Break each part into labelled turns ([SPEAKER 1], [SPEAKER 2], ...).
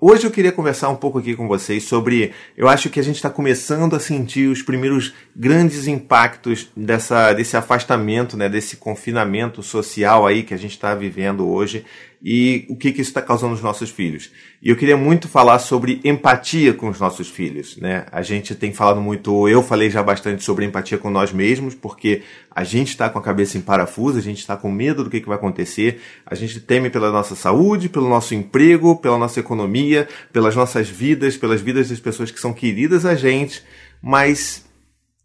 [SPEAKER 1] Hoje eu queria conversar um pouco aqui com vocês sobre. Eu acho que a gente está começando a sentir os primeiros grandes impactos dessa, desse afastamento, né, desse confinamento social aí que a gente está vivendo hoje e o que, que isso está causando nos nossos filhos. E eu queria muito falar sobre empatia com os nossos filhos. Né? A gente tem falado muito, eu falei já bastante sobre empatia com nós mesmos, porque a gente está com a cabeça em parafuso, a gente está com medo do que, que vai acontecer, a gente teme pela nossa saúde, pelo nosso emprego, pela nossa economia, pelas nossas vidas, pelas vidas das pessoas que são queridas a gente, mas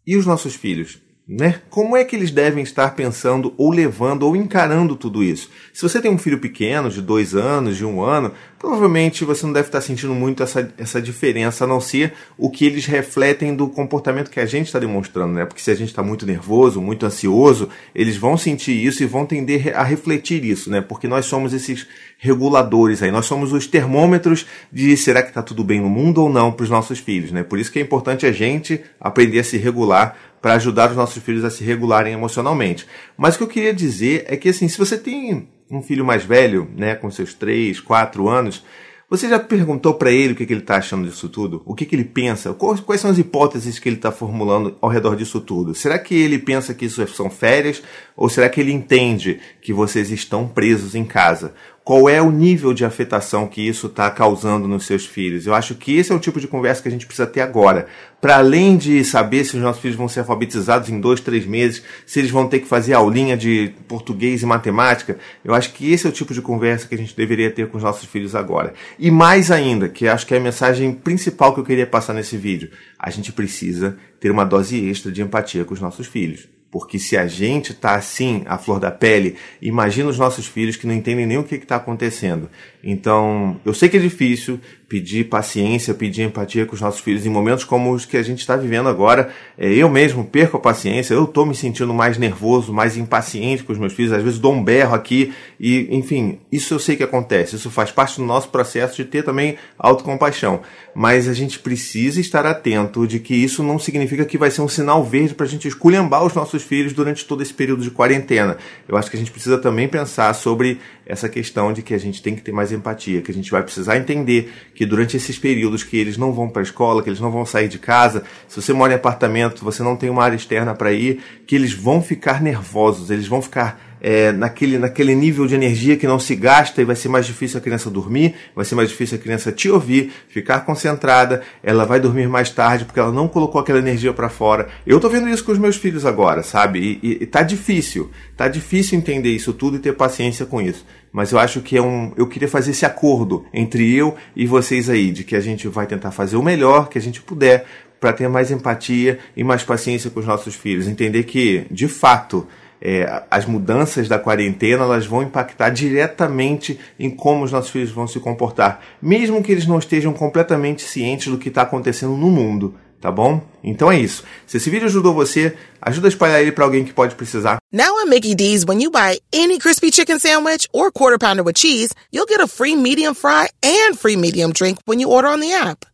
[SPEAKER 1] e os nossos filhos? Né? Como é que eles devem estar pensando ou levando ou encarando tudo isso? Se você tem um filho pequeno, de dois anos, de um ano, provavelmente você não deve estar sentindo muito essa, essa diferença, a não ser o que eles refletem do comportamento que a gente está demonstrando, né? Porque se a gente está muito nervoso, muito ansioso, eles vão sentir isso e vão tender a refletir isso, né? Porque nós somos esses reguladores aí, nós somos os termômetros de será que está tudo bem no mundo ou não para os nossos filhos, né? Por isso que é importante a gente aprender a se regular para ajudar os nossos filhos a se regularem emocionalmente. Mas o que eu queria dizer é que assim, se você tem um filho mais velho, né, com seus 3, 4 anos, você já perguntou para ele o que, que ele está achando disso tudo? O que, que ele pensa? Quais, quais são as hipóteses que ele está formulando ao redor disso tudo? Será que ele pensa que isso são férias? Ou será que ele entende que vocês estão presos em casa? Qual é o nível de afetação que isso está causando nos seus filhos. Eu acho que esse é o tipo de conversa que a gente precisa ter agora. Para além de saber se os nossos filhos vão ser alfabetizados em dois, três meses, se eles vão ter que fazer aulinha de português e matemática, eu acho que esse é o tipo de conversa que a gente deveria ter com os nossos filhos agora. E mais ainda, que acho que é a mensagem principal que eu queria passar nesse vídeo, a gente precisa ter uma dose extra de empatia com os nossos filhos. Porque se a gente está assim, a flor da pele, imagina os nossos filhos que não entendem nem o que está acontecendo. Então, eu sei que é difícil pedir paciência, pedir empatia com os nossos filhos em momentos como os que a gente está vivendo agora. É, eu mesmo perco a paciência, eu estou me sentindo mais nervoso, mais impaciente com os meus filhos, às vezes dou um berro aqui e, enfim, isso eu sei que acontece, isso faz parte do nosso processo de ter também autocompaixão. Mas a gente precisa estar atento de que isso não significa que vai ser um sinal verde para a gente esculhambar os nossos filhos durante todo esse período de quarentena. Eu acho que a gente precisa também pensar sobre essa questão de que a gente tem que ter mais empatia, que a gente vai precisar entender que durante esses períodos que eles não vão para a escola, que eles não vão sair de casa, se você mora em apartamento, você não tem uma área externa para ir, que eles vão ficar nervosos, eles vão ficar é, naquele, naquele nível de energia que não se gasta e vai ser mais difícil a criança dormir, vai ser mais difícil a criança te ouvir, ficar concentrada, ela vai dormir mais tarde porque ela não colocou aquela energia para fora. Eu tô vendo isso com os meus filhos agora, sabe? E, e, e tá difícil, tá difícil entender isso tudo e ter paciência com isso. Mas eu acho que é um. Eu queria fazer esse acordo entre eu e vocês aí, de que a gente vai tentar fazer o melhor que a gente puder para ter mais empatia e mais paciência com os nossos filhos. Entender que, de fato, é, as mudanças da quarentena elas vão impactar diretamente em como os nossos filhos vão se comportar, mesmo que eles não estejam completamente cientes do que está acontecendo no mundo, tá bom? Então é isso. Se esse vídeo ajudou você, ajuda a espalhar ele para alguém que pode precisar.
[SPEAKER 2] Now at Mickey D's, when you buy any crispy chicken sandwich or quarter pounder with cheese, you'll get a free medium fry and free medium drink when you order on the app.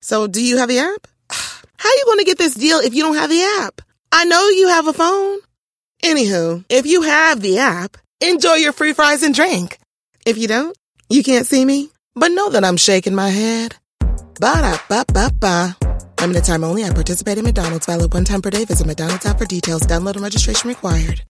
[SPEAKER 2] So, do you have the app? How you going to get this deal if you don't have the app? I know you have a phone. Anywho, if you have the app, enjoy your free fries and drink. If you don't, you can't see me, but know that I'm shaking my head. Ba-da-ba-ba-ba. Limited time only. I participate in McDonald's. Valid one time per day. Visit McDonald's app for details. Download and registration required.